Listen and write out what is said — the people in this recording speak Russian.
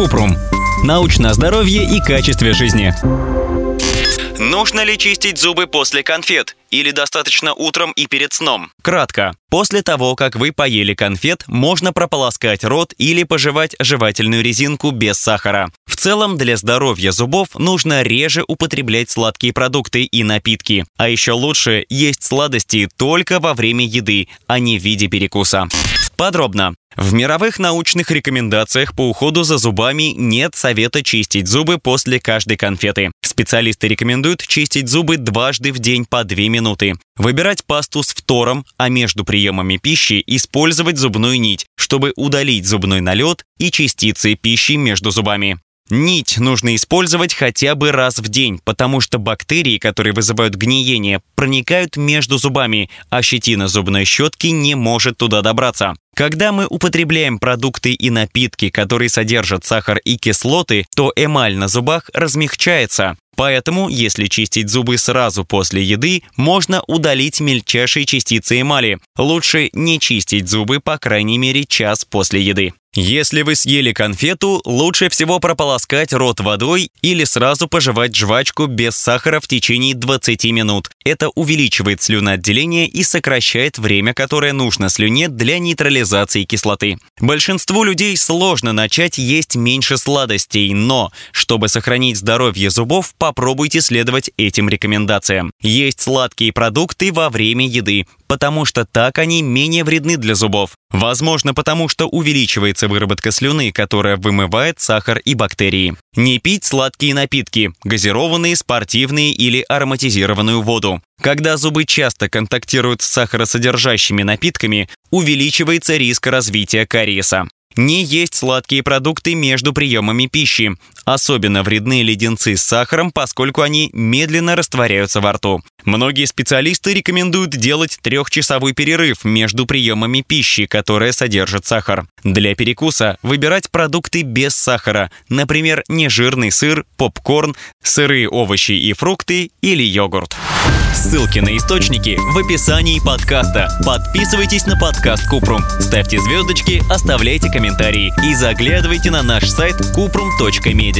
Купрум. Научное здоровье и качестве жизни. Нужно ли чистить зубы после конфет? Или достаточно утром и перед сном? Кратко. После того, как вы поели конфет, можно прополоскать рот или пожевать жевательную резинку без сахара. В целом, для здоровья зубов нужно реже употреблять сладкие продукты и напитки. А еще лучше есть сладости только во время еды, а не в виде перекуса. Подробно. В мировых научных рекомендациях по уходу за зубами нет совета чистить зубы после каждой конфеты. Специалисты рекомендуют чистить зубы дважды в день по 2 минуты. Выбирать пасту с фтором, а между приемами пищи использовать зубную нить, чтобы удалить зубной налет и частицы пищи между зубами. Нить нужно использовать хотя бы раз в день, потому что бактерии, которые вызывают гниение, проникают между зубами, а щетина зубной щетки не может туда добраться. Когда мы употребляем продукты и напитки, которые содержат сахар и кислоты, то эмаль на зубах размягчается. Поэтому, если чистить зубы сразу после еды, можно удалить мельчайшие частицы эмали. Лучше не чистить зубы по крайней мере час после еды. Если вы съели конфету, лучше всего прополоскать рот водой или сразу пожевать жвачку без сахара в течение 20 минут. Это увеличивает слюноотделение и сокращает время, которое нужно слюне для нейтрализации кислоты. Большинству людей сложно начать есть меньше сладостей, но, чтобы сохранить здоровье зубов, попробуйте следовать этим рекомендациям. Есть сладкие продукты во время еды, потому что так они менее вредны для зубов. Возможно, потому что увеличивается выработка слюны, которая вымывает сахар и бактерии. Не пить сладкие напитки, газированные, спортивные или ароматизированную воду. Когда зубы часто контактируют с сахаросодержащими напитками, увеличивается риск развития кариеса. Не есть сладкие продукты между приемами пищи. Особенно вредны леденцы с сахаром, поскольку они медленно растворяются во рту. Многие специалисты рекомендуют делать трехчасовой перерыв между приемами пищи, которая содержит сахар. Для перекуса выбирать продукты без сахара, например, нежирный сыр, попкорн, сырые овощи и фрукты или йогурт. Ссылки на источники в описании подкаста. Подписывайтесь на подкаст Купрум, ставьте звездочки, оставляйте комментарии и заглядывайте на наш сайт kuprum.media.